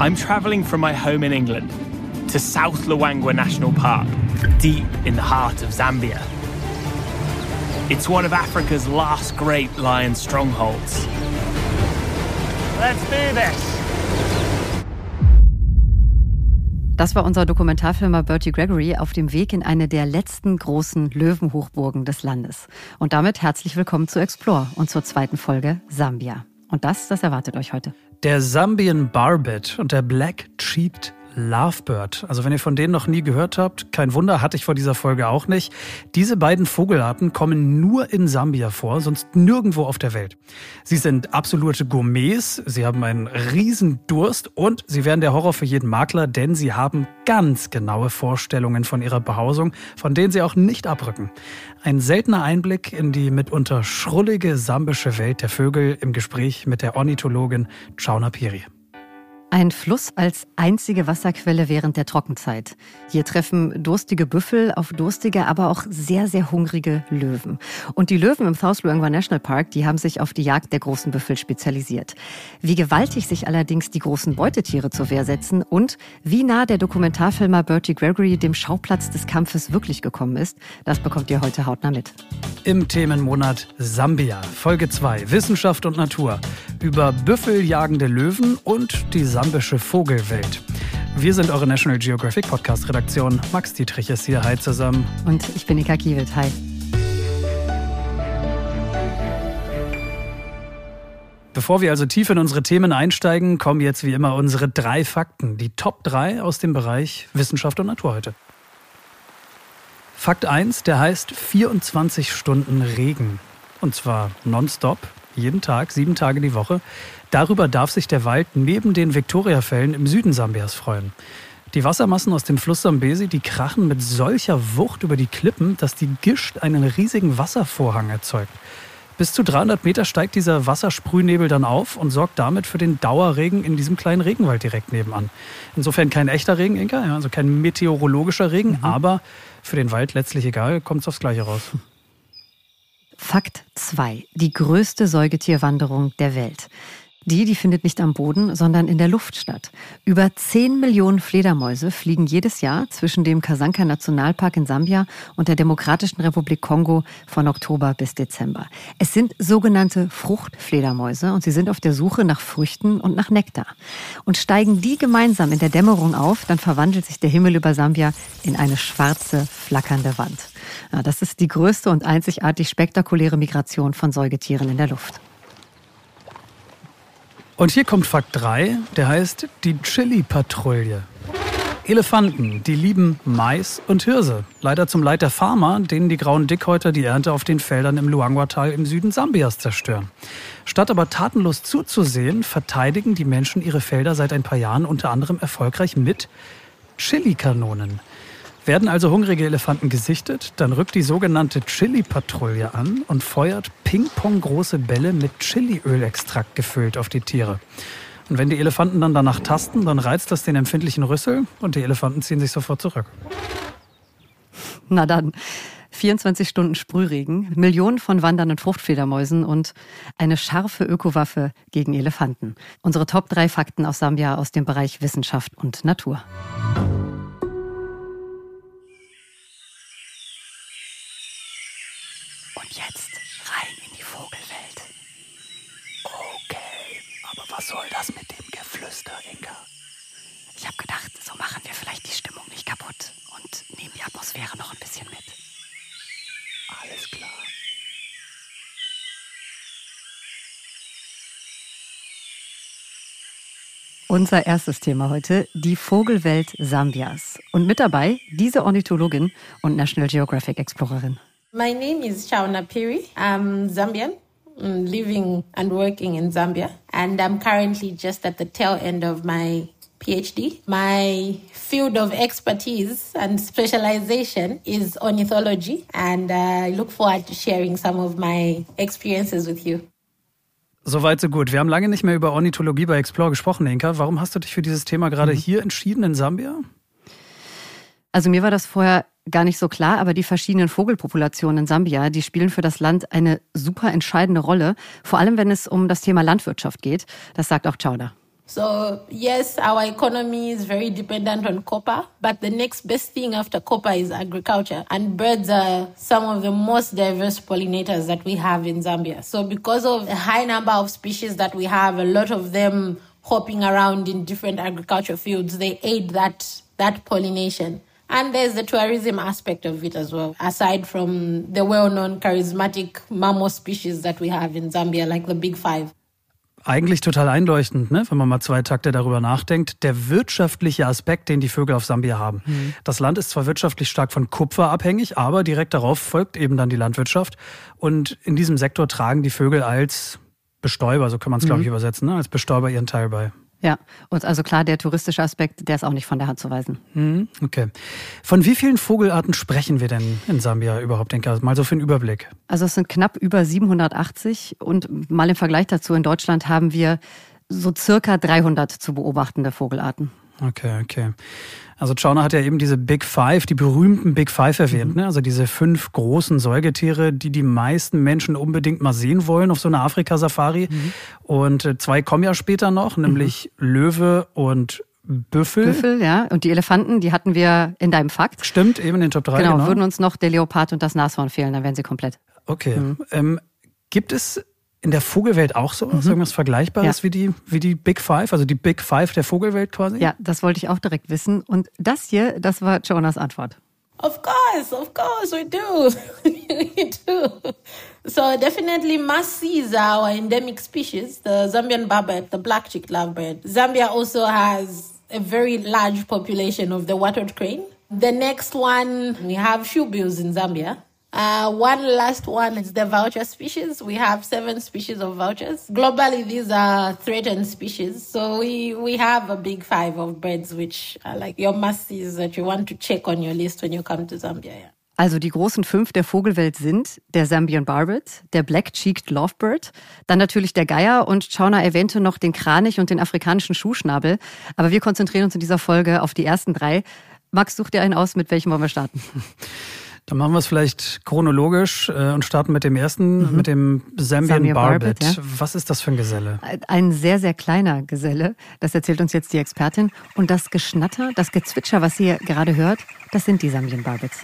I'm travelling from my home in England to South Luangwa National Park, deep in the heart of Zambia. It's one of Africa's last great lion strongholds. Let's do this! Das war unser Dokumentarfilmer Bertie Gregory auf dem Weg in eine der letzten großen Löwenhochburgen des Landes. Und damit herzlich willkommen zu Explore und zur zweiten Folge Sambia. Und das, das erwartet euch heute. Der Zambian Barbet und der Black Cheeked Lovebird. Also wenn ihr von denen noch nie gehört habt, kein Wunder, hatte ich vor dieser Folge auch nicht. Diese beiden Vogelarten kommen nur in Sambia vor, sonst nirgendwo auf der Welt. Sie sind absolute Gourmets, sie haben einen riesen Durst und sie wären der Horror für jeden Makler, denn sie haben ganz genaue Vorstellungen von ihrer Behausung, von denen sie auch nicht abrücken. Ein seltener Einblick in die mitunter schrullige sambische Welt der Vögel im Gespräch mit der Ornithologin Chauna Piri. Ein Fluss als einzige Wasserquelle während der Trockenzeit. Hier treffen durstige Büffel auf durstige, aber auch sehr, sehr hungrige Löwen. Und die Löwen im South Luangwa National Park, die haben sich auf die Jagd der großen Büffel spezialisiert. Wie gewaltig sich allerdings die großen Beutetiere zur Wehr setzen und wie nah der Dokumentarfilmer Bertie Gregory dem Schauplatz des Kampfes wirklich gekommen ist, das bekommt ihr heute hautnah mit. Im Themenmonat Sambia, Folge 2, Wissenschaft und Natur. Über büffeljagende Löwen und die sambische Vogelwelt. Wir sind eure National Geographic Podcast Redaktion. Max Dietrich ist hier. Hi zusammen. Und ich bin Ika Kiewit. Hi. Bevor wir also tief in unsere Themen einsteigen, kommen jetzt wie immer unsere drei Fakten, die Top 3 aus dem Bereich Wissenschaft und Natur heute. Fakt 1, der heißt 24 Stunden Regen. Und zwar nonstop, jeden Tag, sieben Tage die Woche. Darüber darf sich der Wald neben den Viktoriafällen im Süden Sambias freuen. Die Wassermassen aus dem Fluss Sambesi, die krachen mit solcher Wucht über die Klippen, dass die Gischt einen riesigen Wasservorhang erzeugt. Bis zu 300 Meter steigt dieser Wassersprühnebel dann auf und sorgt damit für den Dauerregen in diesem kleinen Regenwald direkt nebenan. Insofern kein echter Regen, Inka, also kein meteorologischer Regen, mhm. aber für den Wald letztlich egal, kommt es aufs Gleiche raus. Fakt 2. Die größte Säugetierwanderung der Welt. Die, die findet nicht am Boden, sondern in der Luft statt. Über 10 Millionen Fledermäuse fliegen jedes Jahr zwischen dem Kasanka Nationalpark in Sambia und der Demokratischen Republik Kongo von Oktober bis Dezember. Es sind sogenannte Fruchtfledermäuse und sie sind auf der Suche nach Früchten und nach Nektar. Und steigen die gemeinsam in der Dämmerung auf, dann verwandelt sich der Himmel über Sambia in eine schwarze, flackernde Wand. Das ist die größte und einzigartig spektakuläre Migration von Säugetieren in der Luft. Und hier kommt Fakt 3, der heißt die Chili-Patrouille. Elefanten, die lieben Mais und Hirse. Leider zum Leid der Farmer, denen die grauen Dickhäuter die Ernte auf den Feldern im Luangwa-Tal im Süden Sambias zerstören. Statt aber tatenlos zuzusehen, verteidigen die Menschen ihre Felder seit ein paar Jahren unter anderem erfolgreich mit Chili-Kanonen. Werden also hungrige Elefanten gesichtet, dann rückt die sogenannte Chili-Patrouille an und feuert Ping-Pong-große Bälle mit Chiliölextrakt gefüllt auf die Tiere. Und wenn die Elefanten dann danach tasten, dann reizt das den empfindlichen Rüssel und die Elefanten ziehen sich sofort zurück. Na dann. 24 Stunden Sprühregen, Millionen von wandernden Fruchtfledermäusen und eine scharfe Ökowaffe gegen Elefanten. Unsere Top 3 Fakten aus Sambia aus dem Bereich Wissenschaft und Natur. jetzt rein in die Vogelwelt. Okay, aber was soll das mit dem Geflüster, Inka? Ich habe gedacht, so machen wir vielleicht die Stimmung nicht kaputt und nehmen die Atmosphäre noch ein bisschen mit. Alles klar. Unser erstes Thema heute, die Vogelwelt Sambias. Und mit dabei diese Ornithologin und National Geographic Explorerin. My name is Shauna Piri. I'm Zambian, mm, living and working in Zambia, and I'm currently just at the tail end of my PhD. My field of expertise and specialization is ornithology, and uh, I look forward to sharing some of my experiences with you. Soweit, so gut. Wir haben lange nicht mehr über Ornithologie bei Explore gesprochen, Inka. Warum hast du dich für dieses Thema gerade mhm. hier entschieden in Sambia? Also mir war das vorher gar nicht so klar, aber die verschiedenen Vogelpopulationen in Sambia, die spielen für das Land eine super entscheidende Rolle, vor allem wenn es um das Thema Landwirtschaft geht. Das sagt auch Chauda. So, yes, our economy is very dependent on copper, but the next best thing after copper is agriculture. And birds are some of the most diverse pollinators that we have in Zambia. So, because of the high number of species that we have, a lot of them hopping around in different agriculture fields, they aid that, that pollination. And there's the tourism aspect of it as well, aside from the well known charismatic mammal species that we have in Zambia, like the Big Five. Eigentlich total einleuchtend, ne? wenn man mal zwei Takte darüber nachdenkt. Der wirtschaftliche Aspekt, den die Vögel auf Sambia haben. Mhm. Das Land ist zwar wirtschaftlich stark von Kupfer abhängig, aber direkt darauf folgt eben dann die Landwirtschaft. Und in diesem Sektor tragen die Vögel als Bestäuber, so kann man es, glaube ich, mhm. übersetzen, ne? als Bestäuber ihren Teil bei. Ja, und also klar, der touristische Aspekt, der ist auch nicht von der Hand zu weisen. Mhm, okay. Von wie vielen Vogelarten sprechen wir denn in Sambia überhaupt, denke ich? Mal so für einen Überblick. Also es sind knapp über 780 und mal im Vergleich dazu in Deutschland haben wir so circa 300 zu beobachtende Vogelarten. Okay, okay. Also Chauner hat ja eben diese Big Five, die berühmten Big Five erwähnt, mhm. ne? also diese fünf großen Säugetiere, die die meisten Menschen unbedingt mal sehen wollen auf so einer Afrika-Safari. Mhm. Und äh, zwei kommen ja später noch, nämlich mhm. Löwe und Büffel. Büffel, ja. Und die Elefanten, die hatten wir in deinem Fakt. Stimmt, eben in den Top 3. Genau, genau. würden uns noch der Leopard und das Nashorn fehlen, dann wären sie komplett. Okay. Mhm. Ähm, gibt es in der Vogelwelt auch so? Mhm. irgendwas Vergleichbares ja. wie, die, wie die Big Five, also die Big Five der Vogelwelt quasi? Ja, das wollte ich auch direkt wissen. Und das hier, das war Jonas Antwort. Of course, of course, we do. we do. So definitely must-sees are our endemic species, the Zambian barbet, the black-cheeked lovebird. Zambia also has a very large population of the wattled crane. The next one, we have shoebills in Zambia. Uh, one last one is the vulture species. We have seven species of vultures. Globally, these are threatened species. So we, we have a big five of birds, which are like your must-sees that you want to check on your list when you come to Zambia. Yeah. Also die großen fünf der Vogelwelt sind der Zambian Barbet, der Black-Cheeked Lovebird, dann natürlich der Geier und Chauna erwähnte noch den Kranich und den afrikanischen Schuhschnabel. Aber wir konzentrieren uns in dieser Folge auf die ersten drei. Max, such dir einen aus, mit welchem wollen wir starten? Dann machen wir es vielleicht chronologisch äh, und starten mit dem ersten, mhm. mit dem Zambian Samia Barbet. Barbet ja. Was ist das für ein Geselle? Ein sehr, sehr kleiner Geselle. Das erzählt uns jetzt die Expertin. Und das Geschnatter, das Gezwitscher, was ihr gerade hört, das sind die Zambian Barbets.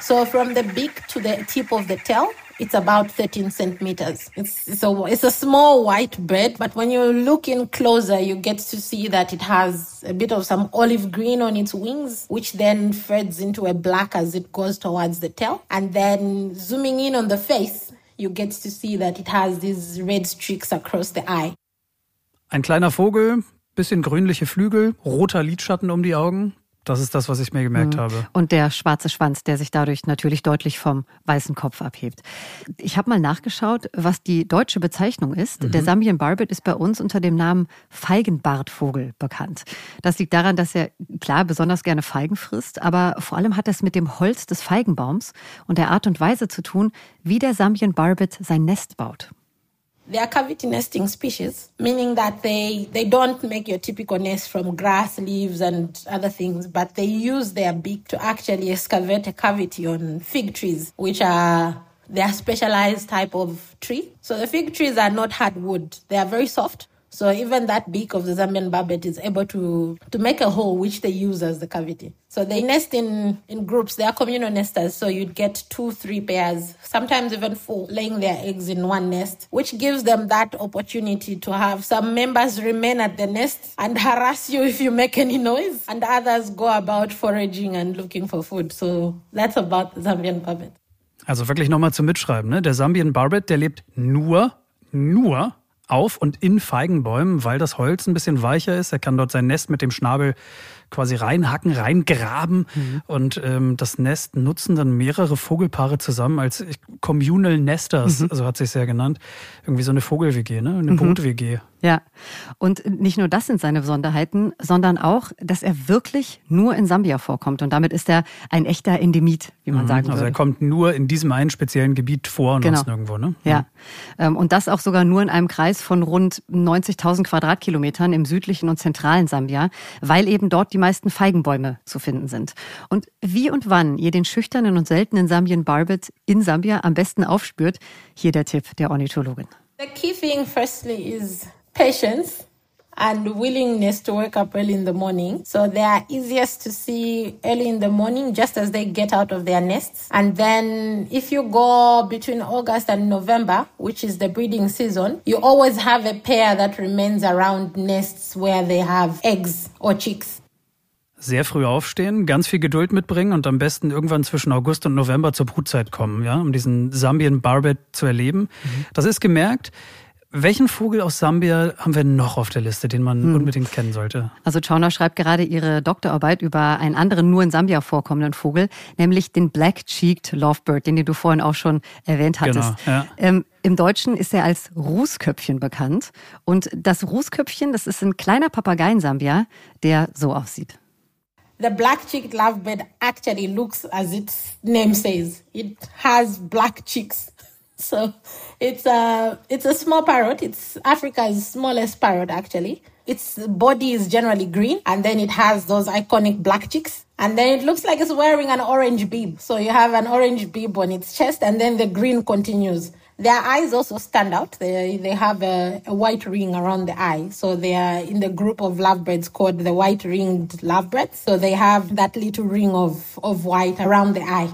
So from the beak to the tip of the tail, It's about 13 centimeters. It's, so it's a small white bird, but when you look in closer, you get to see that it has a bit of some olive green on its wings, which then fades into a black as it goes towards the tail. And then zooming in on the face, you get to see that it has these red streaks across the eye. Ein kleiner Vogel, bisschen grünliche Flügel, roter Lidschatten um die Augen, Das ist das, was ich mir gemerkt mhm. habe. Und der schwarze Schwanz, der sich dadurch natürlich deutlich vom weißen Kopf abhebt. Ich habe mal nachgeschaut, was die deutsche Bezeichnung ist. Mhm. Der Zambian Barbet ist bei uns unter dem Namen Feigenbartvogel bekannt. Das liegt daran, dass er klar besonders gerne Feigen frisst, aber vor allem hat es mit dem Holz des Feigenbaums und der Art und Weise zu tun, wie der Zambian Barbet sein Nest baut. They are cavity nesting species, meaning that they, they don't make your typical nest from grass, leaves, and other things, but they use their beak to actually excavate a cavity on fig trees, which are their specialized type of tree. So the fig trees are not hardwood. They are very soft. So even that beak of the Zambian barbet is able to, to make a hole which they use as the cavity. So they nest in, in groups. They are communal nesters. So you'd get two, three pairs, sometimes even four, laying their eggs in one nest, which gives them that opportunity to have some members remain at the nest and harass you if you make any noise, and others go about foraging and looking for food. So that's about the Zambian barbet. Also wirklich nochmal zum Mitschreiben. Ne? Der Zambian Barbet, der lebt nur, nur auf und in Feigenbäumen, weil das Holz ein bisschen weicher ist. Er kann dort sein Nest mit dem Schnabel quasi reinhacken, reingraben mhm. und ähm, das Nest nutzen dann mehrere Vogelpaare zusammen als Communal Nesters, mhm. also hat sich sehr genannt. Irgendwie so eine Vogel-WG, ne? Eine mhm. Brut-WG. Ja, und nicht nur das sind seine Besonderheiten, sondern auch, dass er wirklich nur in Sambia vorkommt. Und damit ist er ein echter Endemit, wie man mhm. sagen also würde. Also er kommt nur in diesem einen speziellen Gebiet vor und genau. sonst nirgendwo, ne? Ja, mhm. Ähm, und das auch sogar nur in einem Kreis von rund 90.000 Quadratkilometern im südlichen und zentralen Sambia, weil eben dort die meisten Feigenbäume zu finden sind. Und wie und wann ihr den schüchternen und seltenen Sambien Barbet in Sambia am besten aufspürt, hier der Tipp der Ornithologin. The key thing, firstly, is patience. and willingness to wake up early in the morning. So they are easiest to see early in the morning just as they get out of their nests. And then if you go between August and November, which is the breeding season, you always have a pair that remains around nests where they have eggs or chicks. Sehr früh aufstehen, ganz viel Geduld mitbringen und am besten irgendwann zwischen August und November zur Brutzeit kommen, ja, um diesen Sambien Barbet zu erleben. Mhm. Das ist gemerkt. Welchen Vogel aus Sambia haben wir noch auf der Liste, den man hm. unbedingt kennen sollte? Also Chauner schreibt gerade ihre Doktorarbeit über einen anderen nur in Sambia vorkommenden Vogel, nämlich den Black-Cheeked Lovebird, den du vorhin auch schon erwähnt hattest. Genau, ja. ähm, Im Deutschen ist er als Rußköpfchen bekannt. Und das Rußköpfchen, das ist ein kleiner Papagei in Sambia, der so aussieht. The black-cheeked lovebird actually looks as its name says. It has black cheeks. So it's a it's a small parrot. It's Africa's smallest parrot actually. Its body is generally green and then it has those iconic black cheeks. And then it looks like it's wearing an orange bib. So you have an orange bib on its chest and then the green continues. Their eyes also stand out. They, they have a, a white ring around the eye. So they are in the group of lovebirds called the white ringed lovebirds. So they have that little ring of, of white around the eye.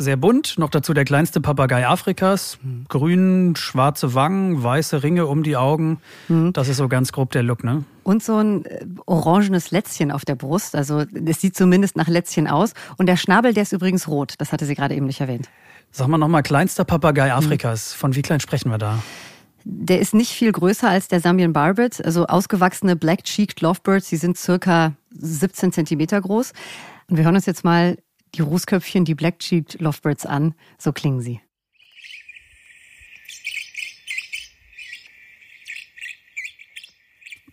Sehr bunt, noch dazu der kleinste Papagei Afrikas. Grün, schwarze Wangen, weiße Ringe um die Augen. Mhm. Das ist so ganz grob der Look, ne? Und so ein äh, orangenes Lätzchen auf der Brust. Also es sieht zumindest nach Lätzchen aus. Und der Schnabel, der ist übrigens rot. Das hatte sie gerade eben nicht erwähnt. Sag mal nochmal, kleinster Papagei mhm. Afrikas. Von wie klein sprechen wir da? Der ist nicht viel größer als der Zambian Barbet. Also ausgewachsene Black-Cheeked Lovebirds, die sind circa 17 Zentimeter groß. Und wir hören uns jetzt mal die Rußköpfchen, die Black-Cheeked Lovebirds an. So klingen sie.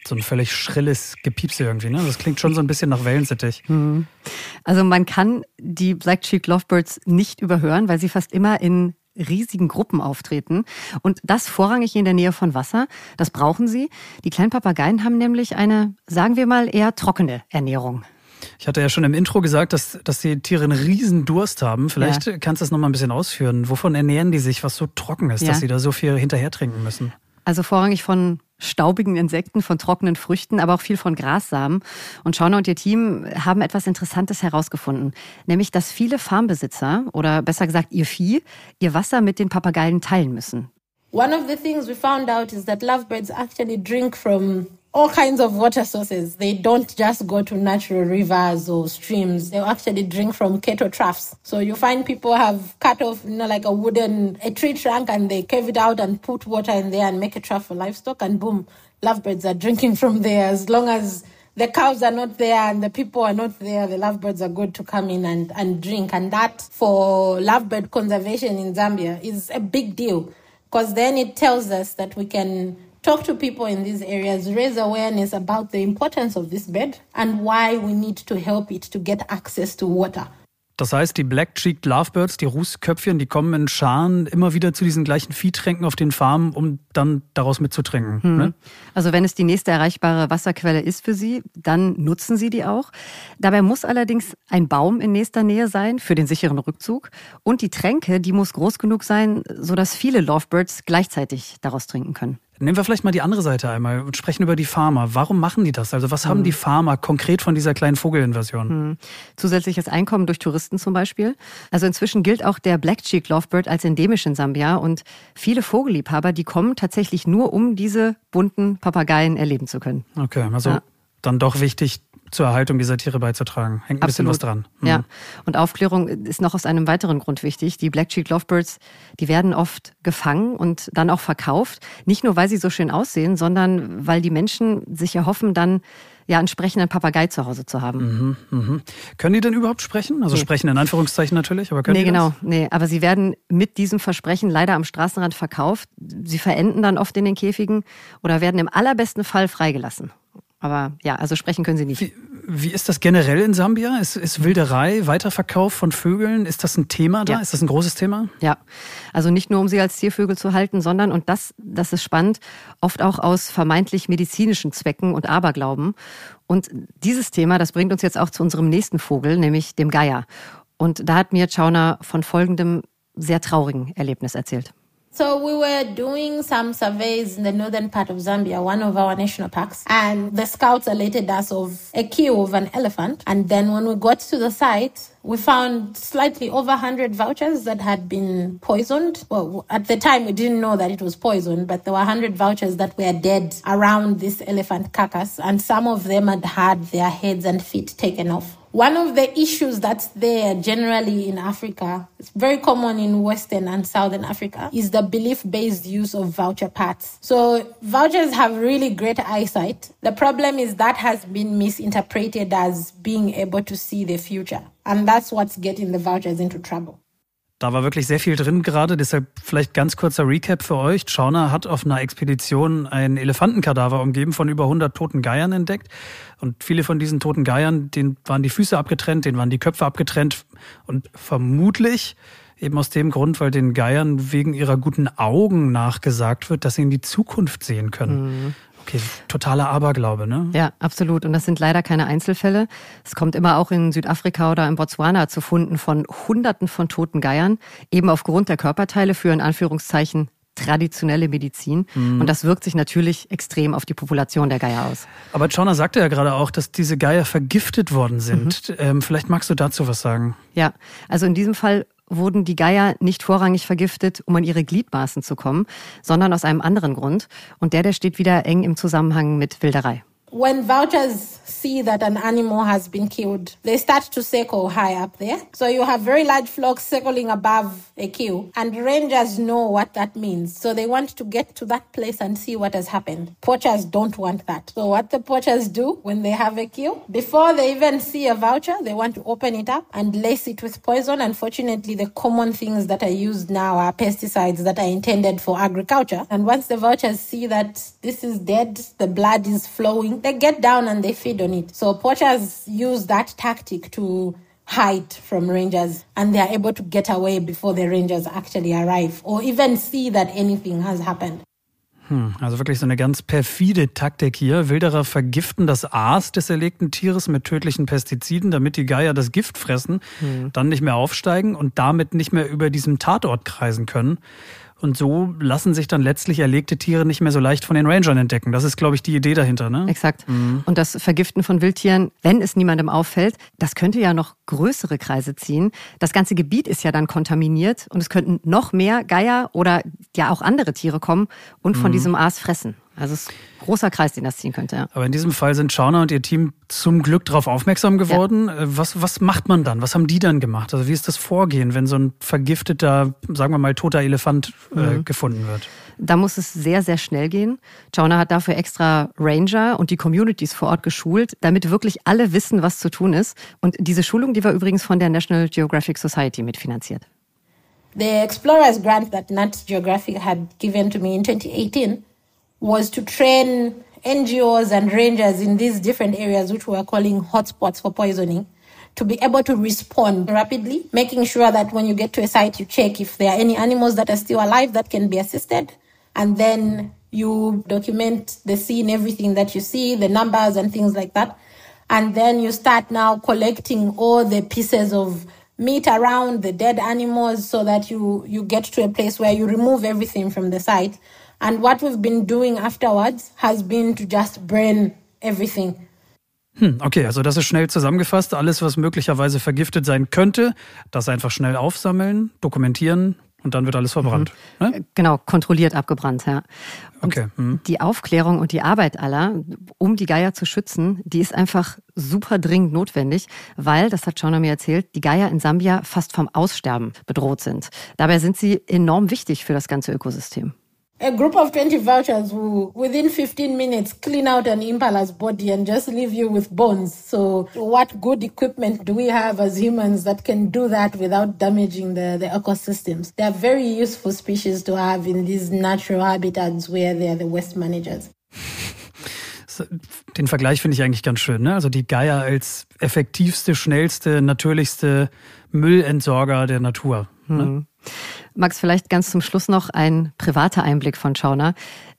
so ein völlig schrilles Gepiepse irgendwie, ne? Das klingt schon so ein bisschen nach Wellensittich. Mhm. Also man kann die Black Cheek Lovebirds nicht überhören, weil sie fast immer in riesigen Gruppen auftreten. Und das vorrangig in der Nähe von Wasser. Das brauchen sie. Die kleinen Papageien haben nämlich eine, sagen wir mal, eher trockene Ernährung. Ich hatte ja schon im Intro gesagt, dass, dass die Tiere einen riesen Durst haben. Vielleicht ja. kannst du das nochmal ein bisschen ausführen. Wovon ernähren die sich, was so trocken ist, ja. dass sie da so viel hinterher trinken müssen? Also vorrangig von staubigen Insekten, von trockenen Früchten, aber auch viel von Grassamen. Und Schauner und ihr Team haben etwas Interessantes herausgefunden, nämlich dass viele Farmbesitzer oder besser gesagt ihr Vieh ihr Wasser mit den Papageien teilen müssen. One of the things we found out is that lovebirds actually drink from all kinds of water sources. They don't just go to natural rivers or streams. They actually drink from cattle troughs. So you find people have cut off, you know, like a wooden, a tree trunk and they cave it out and put water in there and make a trough for livestock and boom, lovebirds are drinking from there as long as the cows are not there and the people are not there, the lovebirds are good to come in and, and drink. And that for lovebird conservation in Zambia is a big deal because then it tells us that we can talk to people in these areas, raise awareness about the importance of this bed and why we need to help it to get access to water. Das heißt, die Black-Cheeked Lovebirds, die Rußköpfchen, die kommen in Scharen immer wieder zu diesen gleichen Viehtränken auf den Farmen, um dann daraus mitzutrinken. Hm. Ne? Also wenn es die nächste erreichbare Wasserquelle ist für sie, dann nutzen sie die auch. Dabei muss allerdings ein Baum in nächster Nähe sein für den sicheren Rückzug. Und die Tränke, die muss groß genug sein, sodass viele Lovebirds gleichzeitig daraus trinken können. Nehmen wir vielleicht mal die andere Seite einmal und sprechen über die Farmer. Warum machen die das? Also was haben die Farmer konkret von dieser kleinen Vogelinversion? Hm. Zusätzliches Einkommen durch Touristen zum Beispiel. Also inzwischen gilt auch der Black Cheek Lovebird als endemisch in Sambia und viele Vogelliebhaber, die kommen tatsächlich nur, um diese bunten Papageien erleben zu können. Okay, also ja. dann doch wichtig, zur Erhaltung dieser Tiere beizutragen. Hängt ein Absolut. bisschen was dran. Mhm. Ja. Und Aufklärung ist noch aus einem weiteren Grund wichtig. Die Black Cheek Lovebirds, die werden oft gefangen und dann auch verkauft. Nicht nur, weil sie so schön aussehen, sondern weil die Menschen sich erhoffen, dann ja entsprechenden Papagei zu Hause zu haben. Mhm, mhm. Können die denn überhaupt sprechen? Also nee. sprechen in Anführungszeichen natürlich, aber können nee, die genau, das? nee, aber sie werden mit diesem Versprechen leider am Straßenrand verkauft. Sie verenden dann oft in den Käfigen oder werden im allerbesten Fall freigelassen. Aber ja, also sprechen können sie nicht. Wie, wie ist das generell in Sambia? Ist, ist Wilderei, Weiterverkauf von Vögeln, ist das ein Thema da? Ja. Ist das ein großes Thema? Ja, also nicht nur um sie als Ziervögel zu halten, sondern, und das, das ist spannend, oft auch aus vermeintlich medizinischen Zwecken und Aberglauben. Und dieses Thema, das bringt uns jetzt auch zu unserem nächsten Vogel, nämlich dem Geier. Und da hat mir Chauner von folgendem sehr traurigen Erlebnis erzählt. So we were doing some surveys in the northern part of Zambia, one of our national parks, and the scouts alerted us of a kill of an elephant. And then when we got to the site, we found slightly over 100 vouchers that had been poisoned. Well, at the time, we didn't know that it was poison, but there were 100 vouchers that were dead around this elephant carcass, and some of them had had their heads and feet taken off. One of the issues that's there generally in Africa, it's very common in Western and Southern Africa, is the belief based use of voucher parts. So vouchers have really great eyesight. The problem is that has been misinterpreted as being able to see the future. And that's what's getting the vouchers into trouble. Da war wirklich sehr viel drin gerade, deshalb vielleicht ganz kurzer Recap für euch. Schauner hat auf einer Expedition ein Elefantenkadaver umgeben von über 100 toten Geiern entdeckt. Und viele von diesen toten Geiern, denen waren die Füße abgetrennt, denen waren die Köpfe abgetrennt. Und vermutlich eben aus dem Grund, weil den Geiern wegen ihrer guten Augen nachgesagt wird, dass sie in die Zukunft sehen können. Mhm. Okay, totaler Aberglaube, ne? Ja, absolut. Und das sind leider keine Einzelfälle. Es kommt immer auch in Südafrika oder in Botswana zu Funden von Hunderten von toten Geiern, eben aufgrund der Körperteile für in Anführungszeichen traditionelle Medizin. Mhm. Und das wirkt sich natürlich extrem auf die Population der Geier aus. Aber Chona sagte ja gerade auch, dass diese Geier vergiftet worden sind. Mhm. Ähm, vielleicht magst du dazu was sagen. Ja, also in diesem Fall wurden die Geier nicht vorrangig vergiftet, um an ihre Gliedmaßen zu kommen, sondern aus einem anderen Grund. Und der, der steht wieder eng im Zusammenhang mit Wilderei. When vouchers see that an animal has been killed, they start to circle high up there. So you have very large flocks circling above a kill, and rangers know what that means. So they want to get to that place and see what has happened. Poachers don't want that. So what the poachers do when they have a kill, before they even see a voucher, they want to open it up and lace it with poison. Unfortunately, the common things that are used now are pesticides that are intended for agriculture. And once the vouchers see that this is dead, the blood is flowing, they get down and they feed on it. So poachers use that tactic to hide from rangers and they are able to get away before the rangers actually arrive or even see that anything has happened. Hm, also wirklich so eine ganz perfide Taktik hier. Wilderer vergiften das Aas des erlegten Tieres mit tödlichen Pestiziden, damit die Geier das Gift fressen, hm. dann nicht mehr aufsteigen und damit nicht mehr über diesem Tatort kreisen können. Und so lassen sich dann letztlich erlegte Tiere nicht mehr so leicht von den Rangern entdecken. Das ist, glaube ich, die Idee dahinter. Ne? Exakt. Mhm. Und das Vergiften von Wildtieren, wenn es niemandem auffällt, das könnte ja noch größere Kreise ziehen. Das ganze Gebiet ist ja dann kontaminiert und es könnten noch mehr Geier oder ja auch andere Tiere kommen und von mhm. diesem Aas fressen. Also es ist ein großer Kreis, den das ziehen könnte. Ja. Aber in diesem Fall sind Schauner und ihr Team zum Glück darauf aufmerksam geworden. Ja. Äh, was, was macht man dann? Was haben die dann gemacht? Also wie ist das Vorgehen, wenn so ein vergifteter, sagen wir mal, toter Elefant äh, mhm. gefunden wird? Da muss es sehr, sehr schnell gehen. Chauner hat dafür extra Ranger und die Communities vor Ort geschult, damit wirklich alle wissen, was zu tun ist. Und diese Schulung, die war übrigens von der National Geographic Society mitfinanziert. The Explorers Grant that Nat Geographic had given to me in 2018 was to train NGOs and rangers in these different areas, which we are calling hotspots for poisoning, to be able to respond rapidly, making sure that when you get to a site, you check if there are any animals that are still alive that can be assisted. And then you document the scene, everything that you see, the numbers and things like that. And then you start now collecting all the pieces of meat around the dead animals so that you, you get to a place where you remove everything from the site And what we've been doing afterwards has been to just burn everything. Hm, okay, also das ist schnell zusammengefasst. Alles, was möglicherweise vergiftet sein könnte, das einfach schnell aufsammeln, dokumentieren und dann wird alles verbrannt. Mhm. Ne? Genau, kontrolliert abgebrannt, ja. Und okay. Mhm. Die Aufklärung und die Arbeit aller, um die Geier zu schützen, die ist einfach super dringend notwendig, weil, das hat Shauna mir erzählt, die Geier in Sambia fast vom Aussterben bedroht sind. Dabei sind sie enorm wichtig für das ganze Ökosystem. A group of 20 vouchers will, within 15 minutes, clean out an impala's body and just leave you with bones. So, what good equipment do we have as humans that can do that without damaging the, the ecosystems? They are very useful species to have in these natural habitats where they are the waste managers. Den Vergleich finde ich eigentlich ganz schön. Ne? Also die Geier als effektivste, schnellste, natürlichste Müllentsorger der Natur. Ne? Mhm. Max, vielleicht ganz zum Schluss noch ein privater Einblick von Schauner.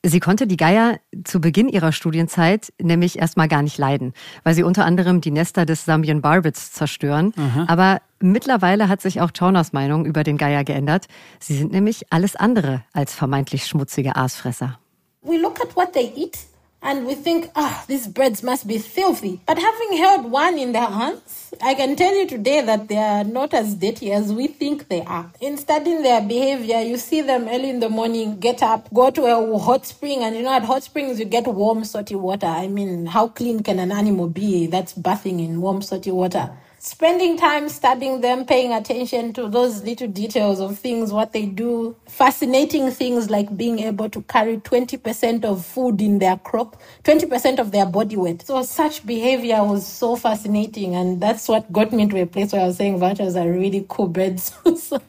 Sie konnte die Geier zu Beginn ihrer Studienzeit nämlich erstmal gar nicht leiden, weil sie unter anderem die Nester des Zambian Barbets zerstören. Aha. Aber mittlerweile hat sich auch Tauners Meinung über den Geier geändert. Sie sind nämlich alles andere als vermeintlich schmutzige Aasfresser. We look at what they eat and we think, ah, oh, these birds must be filthy. But having held one in their hands, I can tell you today that they are not as dirty as we think they are. In studying their behavior, you see them early in the morning, get up, go to a hot spring, and you know, at hot springs, you get warm, salty water. I mean, how clean can an animal be that's bathing in warm, salty water? Spending time studying them, paying attention to those little details of things, what they do, fascinating things like being able to carry 20% of food in their crop, 20% of their body weight. So such behavior was so fascinating. And that's what got me into a place where I was saying vultures are really cool birds. so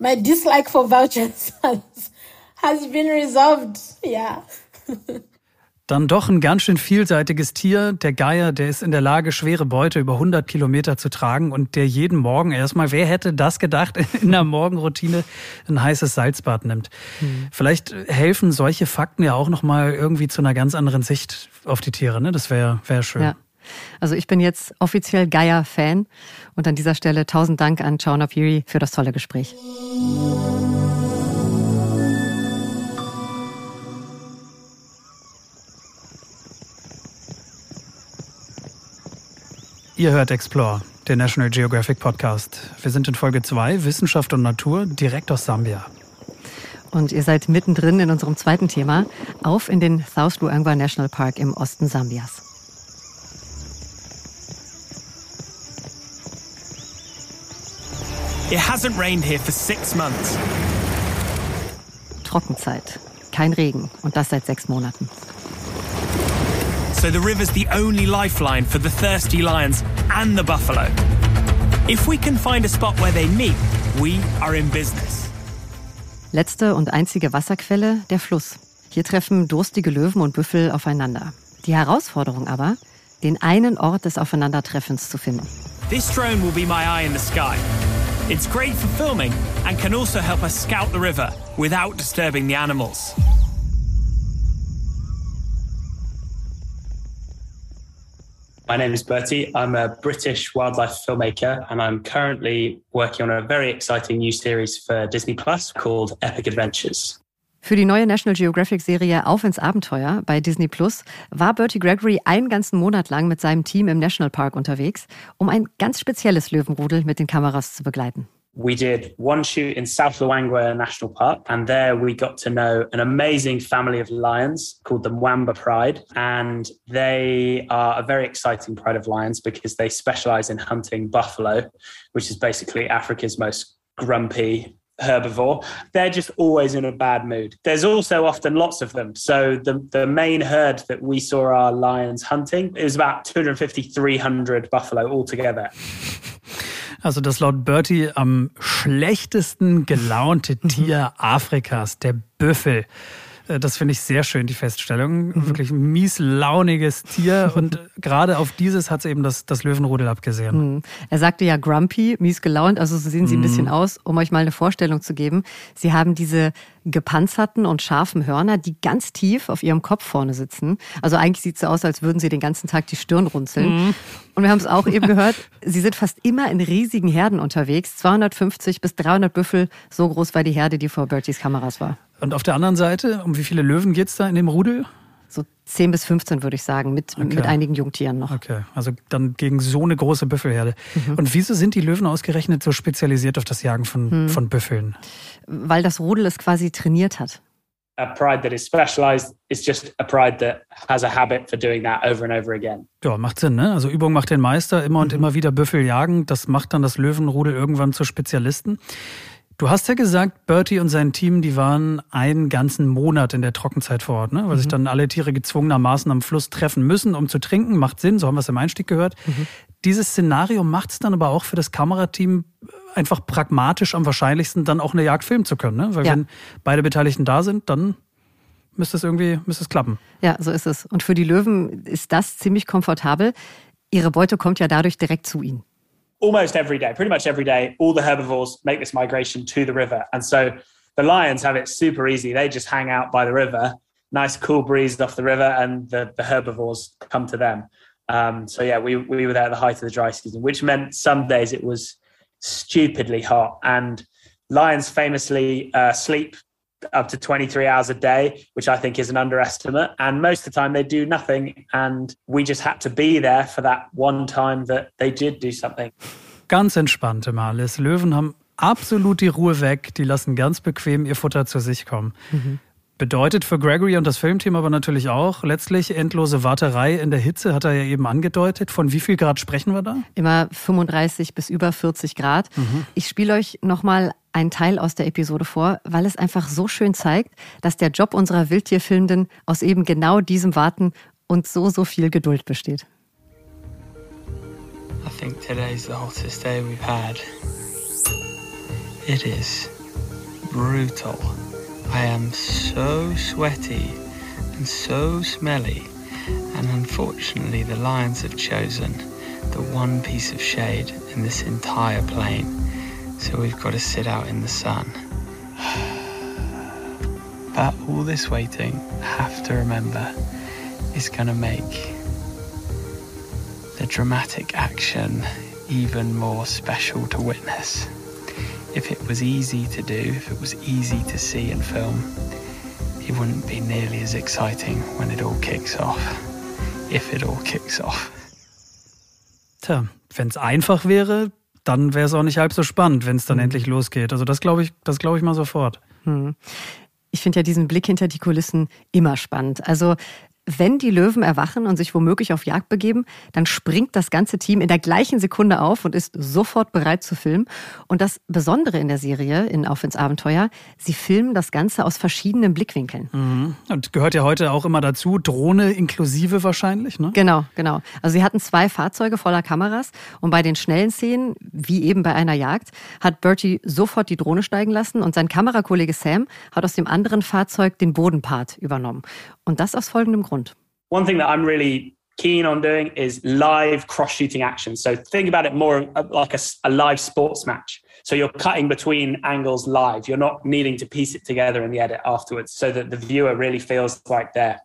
my dislike for vultures has, has been resolved. Yeah. Dann doch ein ganz schön vielseitiges Tier. Der Geier, der ist in der Lage, schwere Beute über 100 Kilometer zu tragen und der jeden Morgen erstmal, wer hätte das gedacht, in der Morgenroutine ein heißes Salzbad nimmt. Mhm. Vielleicht helfen solche Fakten ja auch nochmal irgendwie zu einer ganz anderen Sicht auf die Tiere. Ne? Das wäre wär schön. Ja. Also ich bin jetzt offiziell Geier-Fan und an dieser Stelle tausend Dank an Chauna Piri für das tolle Gespräch. Ihr hört Explore, der National Geographic Podcast. Wir sind in Folge 2, Wissenschaft und Natur, direkt aus Sambia. Und ihr seid mittendrin in unserem zweiten Thema, auf in den South Luangwa National Park im Osten Sambias. It hasn't rained here for six months. Trockenzeit, kein Regen und das seit sechs Monaten. So the river's the only lifeline for the thirsty lions and the buffalo. If we can find a spot where they meet, we are in business. Letzte und einzige Wasserquelle, der Fluss. Hier treffen durstige Löwen und Büffel aufeinander. Die Herausforderung aber, den einen Ort des Aufeinandertreffens zu finden. This drone will be my eye in the sky. It's great for filming and can also help us scout the river without disturbing the animals. My name is Bertie. I'm a British wildlife filmmaker, and I'm currently working on a very exciting new series for Disney Plus called Epic Adventures. Für die neue National Geographic-Serie Auf ins Abenteuer bei Disney Plus war Bertie Gregory einen ganzen Monat lang mit seinem Team im Nationalpark unterwegs, um ein ganz spezielles Löwenrudel mit den Kameras zu begleiten. We did one shoot in South Luangwa National Park, and there we got to know an amazing family of lions called the Mwamba Pride. And they are a very exciting pride of lions because they specialize in hunting buffalo, which is basically Africa's most grumpy herbivore. They're just always in a bad mood. There's also often lots of them. So the, the main herd that we saw our lions hunting is about 250, 300 buffalo altogether. Also das laut Bertie am schlechtesten gelaunte mhm. Tier Afrikas, der Büffel. Äh, das finde ich sehr schön, die Feststellung. Mhm. Wirklich ein mieslauniges Tier. Und gerade auf dieses hat es eben das, das Löwenrudel abgesehen. Mhm. Er sagte ja grumpy, mies gelaunt. Also so sehen sie ein bisschen aus. Um euch mal eine Vorstellung zu geben. Sie haben diese gepanzerten und scharfen Hörner, die ganz tief auf ihrem Kopf vorne sitzen. Also eigentlich sieht es so aus, als würden sie den ganzen Tag die Stirn runzeln. Mhm. Und wir haben es auch eben gehört, sie sind fast immer in riesigen Herden unterwegs. 250 bis 300 Büffel, so groß war die Herde, die vor Berties Kameras war. Und auf der anderen Seite, um wie viele Löwen geht es da in dem Rudel? So 10 bis 15 würde ich sagen, mit, okay. mit einigen Jungtieren noch. Okay, also dann gegen so eine große Büffelherde. Mhm. Und wieso sind die Löwen ausgerechnet so spezialisiert auf das Jagen von, mhm. von Büffeln? Weil das Rudel es quasi trainiert hat. A pride that is specialized is just a pride that has a habit for doing that over and over again. Ja, macht Sinn, ne? Also Übung macht den Meister, immer und mhm. immer wieder Büffel jagen. Das macht dann das Löwenrudel irgendwann zu Spezialisten. Du hast ja gesagt, Bertie und sein Team, die waren einen ganzen Monat in der Trockenzeit vor Ort, ne? weil mhm. sich dann alle Tiere gezwungenermaßen am Fluss treffen müssen, um zu trinken. Macht Sinn, so haben wir es im Einstieg gehört. Mhm. Dieses Szenario macht es dann aber auch für das Kamerateam einfach pragmatisch am wahrscheinlichsten, dann auch eine Jagd filmen zu können. Ne? Weil ja. wenn beide Beteiligten da sind, dann müsste es irgendwie müsste es klappen. Ja, so ist es. Und für die Löwen ist das ziemlich komfortabel. Ihre Beute kommt ja dadurch direkt zu ihnen. Almost every day, pretty much every day, all the herbivores make this migration to the river. And so the lions have it super easy. They just hang out by the river nice cool breeze off the river, and the, the herbivores come to them. Um, so yeah, we we were there at the height of the dry season, which meant some days it was stupidly hot. And lions famously uh, sleep up to 23 hours a day, which I think is an underestimate. And most of the time they do nothing. And we just had to be there for that one time that they did do something. Ganz entspannt immer alles. Löwen haben absolut die Ruhe weg. Die lassen ganz bequem ihr Futter zu sich kommen. Mhm. Bedeutet für Gregory und das Filmteam aber natürlich auch letztlich endlose Warterei in der Hitze, hat er ja eben angedeutet. Von wie viel Grad sprechen wir da? Immer 35 bis über 40 Grad. Mhm. Ich spiele euch nochmal einen Teil aus der Episode vor, weil es einfach so schön zeigt, dass der Job unserer Wildtierfilmenden aus eben genau diesem Warten und so, so viel Geduld besteht. I think today's the hottest day we've had. It is brutal. I am so sweaty and so smelly, and unfortunately, the lions have chosen the one piece of shade in this entire plain, so we've got to sit out in the sun. But all this waiting, I have to remember, is going to make the dramatic action even more special to witness. if it was easy to do, if it was easy to see and film, it wouldn't be nearly as exciting when it all kicks off. If it all kicks off. Tja, wenn es einfach wäre, dann wäre es auch nicht halb so spannend, wenn es dann mhm. endlich losgeht. Also das glaube ich, das glaube ich mal sofort. Mhm. Ich finde ja diesen Blick hinter die Kulissen immer spannend. Also wenn die Löwen erwachen und sich womöglich auf Jagd begeben, dann springt das ganze Team in der gleichen Sekunde auf und ist sofort bereit zu filmen. Und das Besondere in der Serie, in Auf ins Abenteuer, sie filmen das Ganze aus verschiedenen Blickwinkeln. Mhm. Und gehört ja heute auch immer dazu, Drohne inklusive wahrscheinlich, ne? Genau, genau. Also sie hatten zwei Fahrzeuge voller Kameras und bei den schnellen Szenen, wie eben bei einer Jagd, hat Bertie sofort die Drohne steigen lassen und sein Kamerakollege Sam hat aus dem anderen Fahrzeug den Bodenpart übernommen. Und das aus folgendem Grund. One thing that I'm really keen on doing is live cross shooting action. So think about it more like a, a, live sports match. So you're cutting between angles live. You're not needing to piece it together in the edit afterwards so that the viewer really feels like they're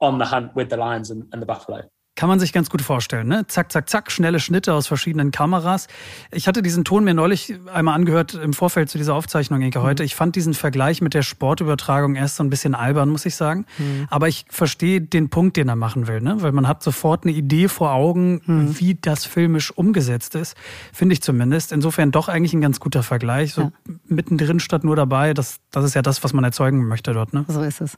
on the hunt with the lions and, and the buffalo. Kann man sich ganz gut vorstellen, ne? Zack, zack, zack, schnelle Schnitte aus verschiedenen Kameras. Ich hatte diesen Ton mir neulich einmal angehört im Vorfeld zu dieser Aufzeichnung, Inke, heute. Mhm. Ich fand diesen Vergleich mit der Sportübertragung erst so ein bisschen albern, muss ich sagen. Mhm. Aber ich verstehe den Punkt, den er machen will, ne? Weil man hat sofort eine Idee vor Augen, mhm. wie das filmisch umgesetzt ist. Finde ich zumindest. Insofern doch eigentlich ein ganz guter Vergleich. So ja. mittendrin statt nur dabei. Das, das ist ja das, was man erzeugen möchte dort, ne? So ist es.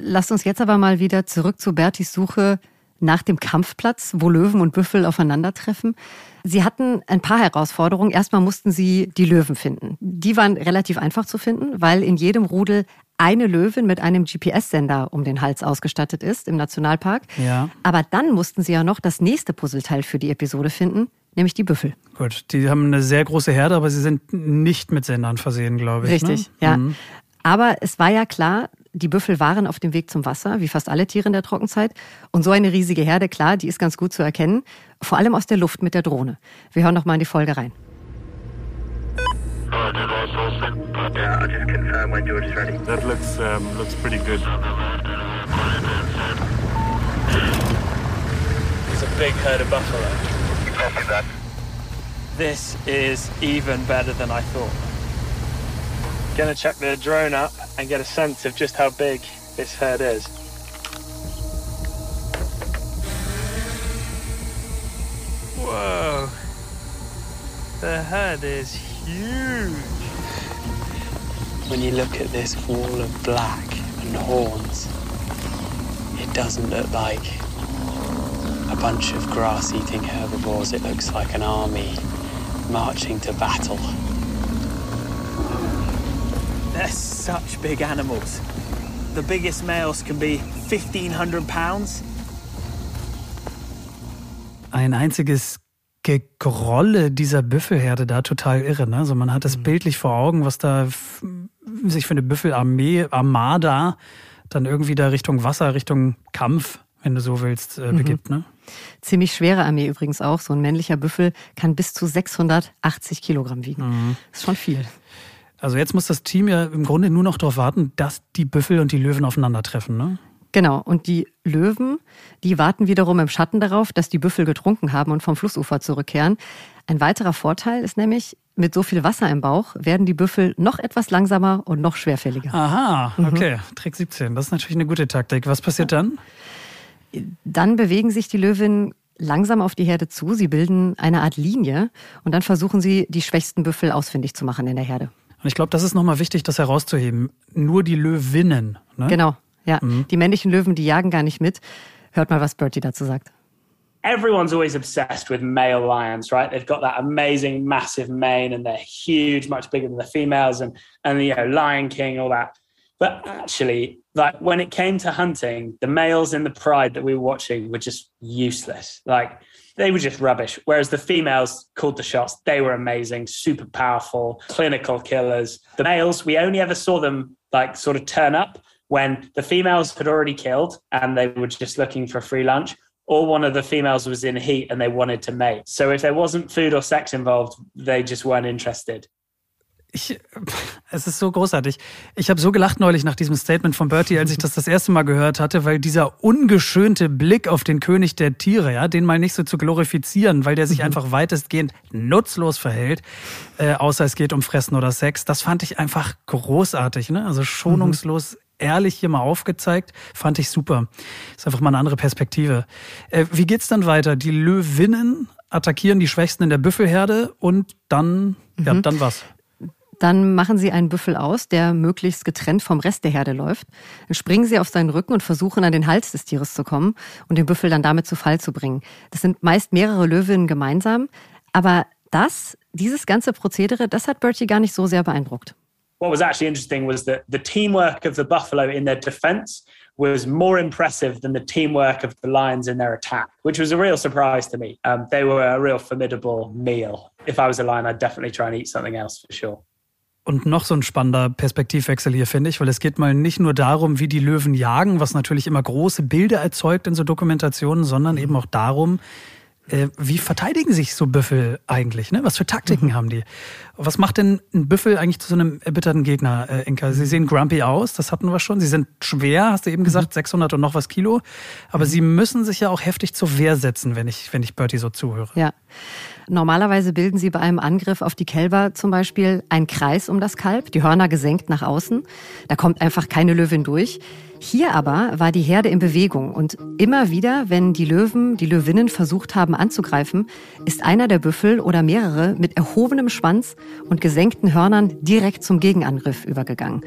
Lasst uns jetzt aber mal wieder zurück zu Bertis Suche nach dem Kampfplatz, wo Löwen und Büffel aufeinandertreffen. Sie hatten ein paar Herausforderungen. Erstmal mussten sie die Löwen finden. Die waren relativ einfach zu finden, weil in jedem Rudel eine Löwin mit einem GPS-Sender um den Hals ausgestattet ist im Nationalpark. Ja. Aber dann mussten sie ja noch das nächste Puzzleteil für die Episode finden, nämlich die Büffel. Gut, die haben eine sehr große Herde, aber sie sind nicht mit Sendern versehen, glaube ich. Ne? Richtig, ne? ja. Mhm. Aber es war ja klar, die Büffel waren auf dem Weg zum Wasser, wie fast alle Tiere in der Trockenzeit. Und so eine riesige Herde, klar, die ist ganz gut zu erkennen. Vor allem aus der Luft mit der Drohne. Wir hören noch mal in die Folge rein. That looks um, looks pretty good. It's a big herd of buffalo. Copy that. This is even better than I thought. Gonna check the drone up and get a sense of just how big this herd is. Whoa. The herd is huge. When you look at this wall of black and horns, it doesn't look like a bunch of grass-eating herbivores. It looks like an army marching to battle. They're such big animals. The biggest males can be 1500 pounds. Ein einziges Gegrolle dieser Büffelherde da total irre. Ne? Also man hat es mhm. bildlich vor Augen, was da sich für eine Büffelarmee, Armada, dann irgendwie da Richtung Wasser, Richtung Kampf, wenn du so willst, äh, mhm. begibt. Ne? Ziemlich schwere Armee übrigens auch. So ein männlicher Büffel kann bis zu 680 Kilogramm wiegen. Mhm. Das ist schon viel. Also jetzt muss das Team ja im Grunde nur noch darauf warten, dass die Büffel und die Löwen aufeinandertreffen, ne? Genau, und die Löwen, die warten wiederum im Schatten darauf, dass die Büffel getrunken haben und vom Flussufer zurückkehren. Ein weiterer Vorteil ist nämlich, mit so viel Wasser im Bauch werden die Büffel noch etwas langsamer und noch schwerfälliger. Aha, mhm. okay. Mhm. Trick 17, das ist natürlich eine gute Taktik. Was passiert dann? Dann bewegen sich die Löwen langsam auf die Herde zu. Sie bilden eine Art Linie und dann versuchen sie, die schwächsten Büffel ausfindig zu machen in der Herde. Und ich glaube, das ist nochmal wichtig, das herauszuheben. Nur die Löwinnen. Ne? Genau, ja. Mhm. Die männlichen Löwen, die jagen gar nicht mit. Hört mal, was Bertie dazu sagt. everyone's always obsessed with male lions, right? They've got that amazing, massive mane, and they're huge, much bigger than the females, and and you know, Lion King, all that. But actually, like when it came to hunting, the males in the pride that we were watching were just useless. Like they were just rubbish. Whereas the females called the shots. They were amazing, super powerful, clinical killers. The males, we only ever saw them like sort of turn up when the females had already killed and they were just looking for free lunch or one of the females was in heat and they wanted to mate. So if there wasn't food or sex involved, they just weren't interested. Ich, es ist so großartig. Ich habe so gelacht neulich nach diesem Statement von Bertie, als ich das das erste Mal gehört hatte, weil dieser ungeschönte Blick auf den König der Tiere, ja, den mal nicht so zu glorifizieren, weil der sich mhm. einfach weitestgehend nutzlos verhält, äh, außer es geht um Fressen oder Sex, das fand ich einfach großartig, ne? Also schonungslos, mhm ehrlich hier mal aufgezeigt. Fand ich super. Ist einfach mal eine andere Perspektive. Äh, wie geht's dann weiter? Die Löwinnen attackieren die Schwächsten in der Büffelherde und dann, mhm. ja, dann was? Dann machen sie einen Büffel aus, der möglichst getrennt vom Rest der Herde läuft. Dann springen sie auf seinen Rücken und versuchen an den Hals des Tieres zu kommen und den Büffel dann damit zu Fall zu bringen. Das sind meist mehrere Löwinnen gemeinsam. Aber das, dieses ganze Prozedere, das hat Bertie gar nicht so sehr beeindruckt. what was actually interesting was that the teamwork of the Buffalo in their defense was more impressive than the teamwork of the Lions in their attack, which was a real surprise to me. Um, they were a real formidable meal. If I was a Lion, I'd definitely try and eat something else for sure. Und noch so ein spannender Perspektivwechsel hier, finde ich, weil es geht mal nicht nur darum, wie die Löwen jagen, was natürlich immer große Bilder erzeugt in so Dokumentationen, sondern eben auch darum, äh, wie verteidigen sich so Büffel eigentlich? Ne? Was für Taktiken mhm. haben die? Was macht denn ein Büffel eigentlich zu so einem erbitterten Gegner, äh, Inka? Sie sehen grumpy aus, das hatten wir schon. Sie sind schwer, hast du eben gesagt, mhm. 600 und noch was Kilo. Aber mhm. sie müssen sich ja auch heftig zur Wehr setzen, wenn ich, wenn ich Bertie so zuhöre. Ja. Normalerweise bilden sie bei einem Angriff auf die Kälber zum Beispiel einen Kreis um das Kalb, die Hörner gesenkt nach außen. Da kommt einfach keine Löwin durch. Hier aber war die Herde in Bewegung und immer wieder, wenn die Löwen, die Löwinnen versucht haben anzugreifen, ist einer der Büffel oder mehrere mit erhobenem Schwanz und gesenkten Hörnern direkt zum Gegenangriff übergegangen.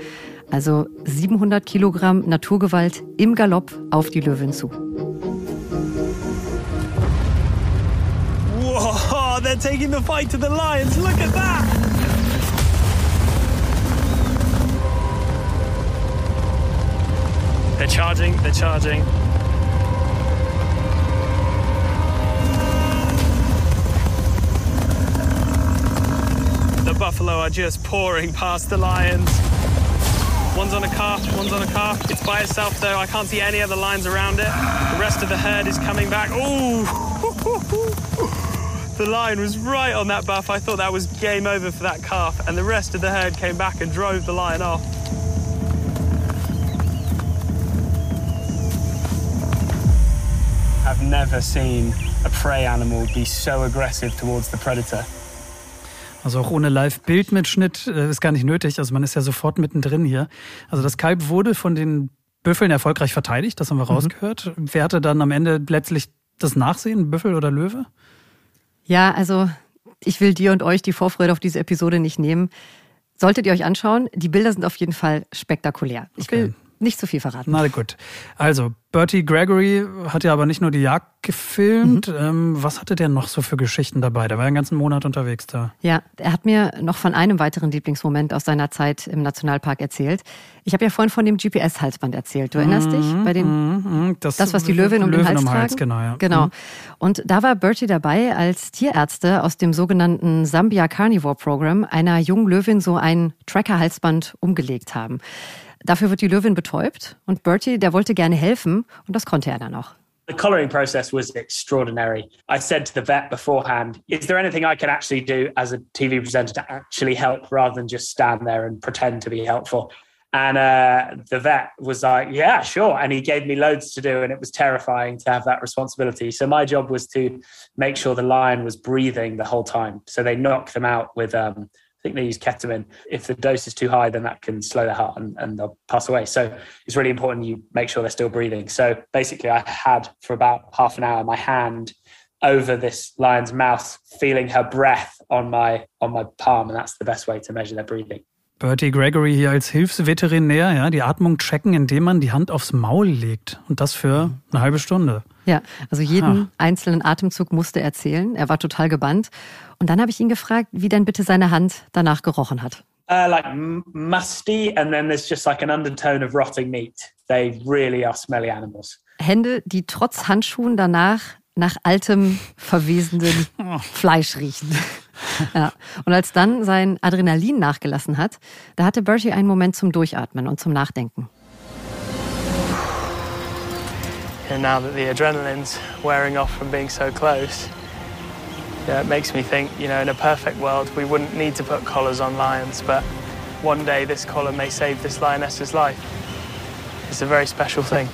Also 700 Kilogramm Naturgewalt im Galopp auf die Löwin zu. They're taking the fight to the lions. Look at that! They're charging, they're charging. The buffalo are just pouring past the lions. One's on a calf, one's on a calf. It's by itself though. I can't see any other lions around it. The rest of the herd is coming back. Ooh! the lion was right on that buff. I thought that was game over for that calf. And the rest of the herd came back and drove the lion off. I've never seen a prey animal be so aggressive towards the predator. Also auch ohne Live-Bildmitschnitt äh, ist gar nicht nötig. Also man ist ja sofort mittendrin hier. Also das Kalb wurde von den Büffeln erfolgreich verteidigt, das haben wir mhm. rausgehört. Wer hatte dann am Ende letztlich das Nachsehen, Büffel oder Löwe? Ja, also ich will dir und euch die Vorfreude auf diese Episode nicht nehmen. Solltet ihr euch anschauen, die Bilder sind auf jeden Fall spektakulär. Ich okay. will nicht zu viel verraten. Na gut. Also, Bertie Gregory hat ja aber nicht nur die Jagd gefilmt. Mhm. Ähm, was hatte der noch so für Geschichten dabei? Der war ja einen ganzen Monat unterwegs da. Ja, er hat mir noch von einem weiteren Lieblingsmoment aus seiner Zeit im Nationalpark erzählt. Ich habe ja vorhin von dem GPS-Halsband erzählt. Du erinnerst mhm, dich? Bei dem, mhm, das, das, was die Löwin um den Hals um Hals, Genau, ja. genau. Mhm. Und da war Bertie dabei, als Tierärzte aus dem sogenannten Zambia Carnivore Program einer jungen Löwin so ein Tracker-Halsband umgelegt haben. Dafür wird die Löwin betäubt und Bertie, der wollte gerne helfen und das konnte er dann auch. The colouring process was extraordinary. I said to the vet beforehand, is there anything I can actually do as a TV presenter to actually help rather than just stand there and pretend to be helpful? And uh, the vet was like, yeah, sure. And he gave me loads to do. And it was terrifying to have that responsibility. So my job was to make sure the lion was breathing the whole time. So they knocked them out with, um, think they use ketamine. If the dose is too high, then that can slow their heart and, and they'll pass away. So it's really important you make sure they're still breathing. So basically, I had for about half an hour my hand over this lion's mouth, feeling her breath on my on my palm, and that's the best way to measure their breathing. Bertie Gregory hier als Hilfsveterinär, ja, die Atmung checken, indem man die Hand aufs Maul legt. Und das für eine halbe Stunde. Ja, also jeden ha. einzelnen Atemzug musste er zählen. Er war total gebannt. Und dann habe ich ihn gefragt, wie denn bitte seine Hand danach gerochen hat. Uh, like musty, and then there's just like an undertone of rotting meat. They really are smelly animals. Hände, die trotz Handschuhen danach nach altem, verwesenden Fleisch riechen. Ja. Und als dann sein Adrenalin nachgelassen hat, da hatte Bertie einen Moment zum Durchatmen und zum Nachdenken. And now that the adrenaline's wearing off from being so close, yeah, it makes me think, you know, in a perfect world, we wouldn't need to put collars on lions, but one day this collar may save this lioness's life. It's a very special thing.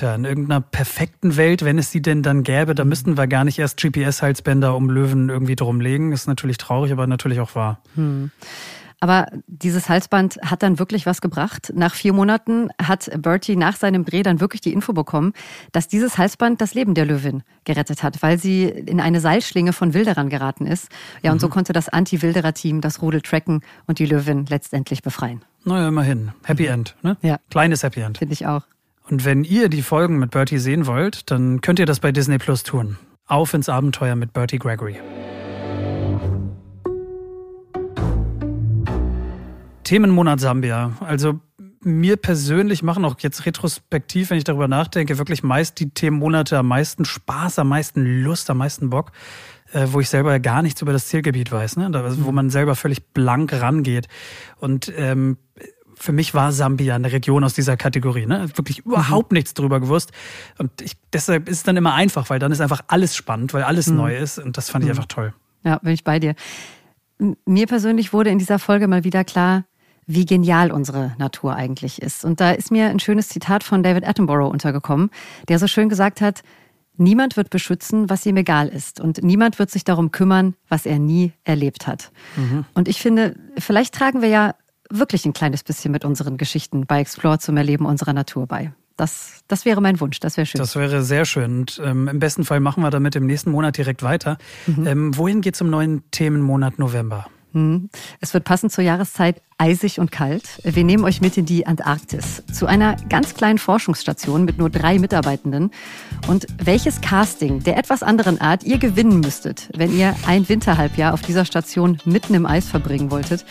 Tja, in irgendeiner perfekten Welt, wenn es sie denn dann gäbe, da müssten wir gar nicht erst GPS-Halsbänder um Löwen irgendwie drumlegen. Ist natürlich traurig, aber natürlich auch wahr. Hm. Aber dieses Halsband hat dann wirklich was gebracht. Nach vier Monaten hat Bertie nach seinem Dreh dann wirklich die Info bekommen, dass dieses Halsband das Leben der Löwin gerettet hat, weil sie in eine Seilschlinge von Wilderern geraten ist. Ja, und mhm. so konnte das Anti-Wilderer-Team das Rudel tracken und die Löwin letztendlich befreien. Naja, immerhin. Happy End, ne? Ja. Kleines Happy End. Finde ich auch. Und wenn ihr die Folgen mit Bertie sehen wollt, dann könnt ihr das bei Disney Plus tun. Auf ins Abenteuer mit Bertie Gregory. Themenmonat Sambia. Also mir persönlich machen auch jetzt retrospektiv, wenn ich darüber nachdenke, wirklich meist die Themenmonate am meisten Spaß, am meisten Lust, am meisten Bock, äh, wo ich selber gar nichts über das Zielgebiet weiß, ne? Wo man selber völlig blank rangeht. Und ähm, für mich war Sambia eine Region aus dieser Kategorie. Ne? Wirklich überhaupt mhm. nichts drüber gewusst. Und ich, deshalb ist es dann immer einfach, weil dann ist einfach alles spannend, weil alles mhm. neu ist. Und das fand ich mhm. einfach toll. Ja, bin ich bei dir. Mir persönlich wurde in dieser Folge mal wieder klar, wie genial unsere Natur eigentlich ist. Und da ist mir ein schönes Zitat von David Attenborough untergekommen, der so schön gesagt hat, Niemand wird beschützen, was ihm egal ist. Und niemand wird sich darum kümmern, was er nie erlebt hat. Mhm. Und ich finde, vielleicht tragen wir ja wirklich ein kleines bisschen mit unseren Geschichten bei Explore zum Erleben unserer Natur bei. Das, das wäre mein Wunsch, das wäre schön. Das wäre sehr schön. Und ähm, im besten Fall machen wir damit im nächsten Monat direkt weiter. Mhm. Ähm, wohin geht es im neuen Themenmonat November? Mhm. Es wird passend zur Jahreszeit eisig und kalt. Wir nehmen euch mit in die Antarktis zu einer ganz kleinen Forschungsstation mit nur drei Mitarbeitenden. Und welches Casting der etwas anderen Art ihr gewinnen müsstet, wenn ihr ein Winterhalbjahr auf dieser Station mitten im Eis verbringen wolltet,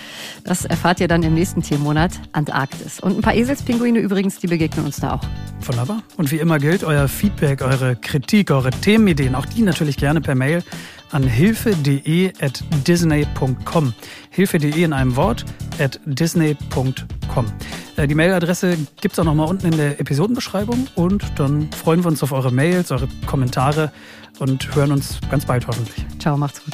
das erfahrt ihr dann im nächsten Themenmonat Antarktis. Und ein paar Eselspinguine übrigens, die begegnen uns da auch. Wunderbar. Und wie immer gilt euer Feedback, eure Kritik, eure Themenideen, auch die natürlich gerne per Mail an hilfe.de at disney.com. Hilfe.de in einem Wort at disney.com. Äh, die Mailadresse gibt es auch nochmal unten in der Episodenbeschreibung und dann freuen wir uns auf eure Mails, eure Kommentare und hören uns ganz bald hoffentlich. Ciao, macht's gut.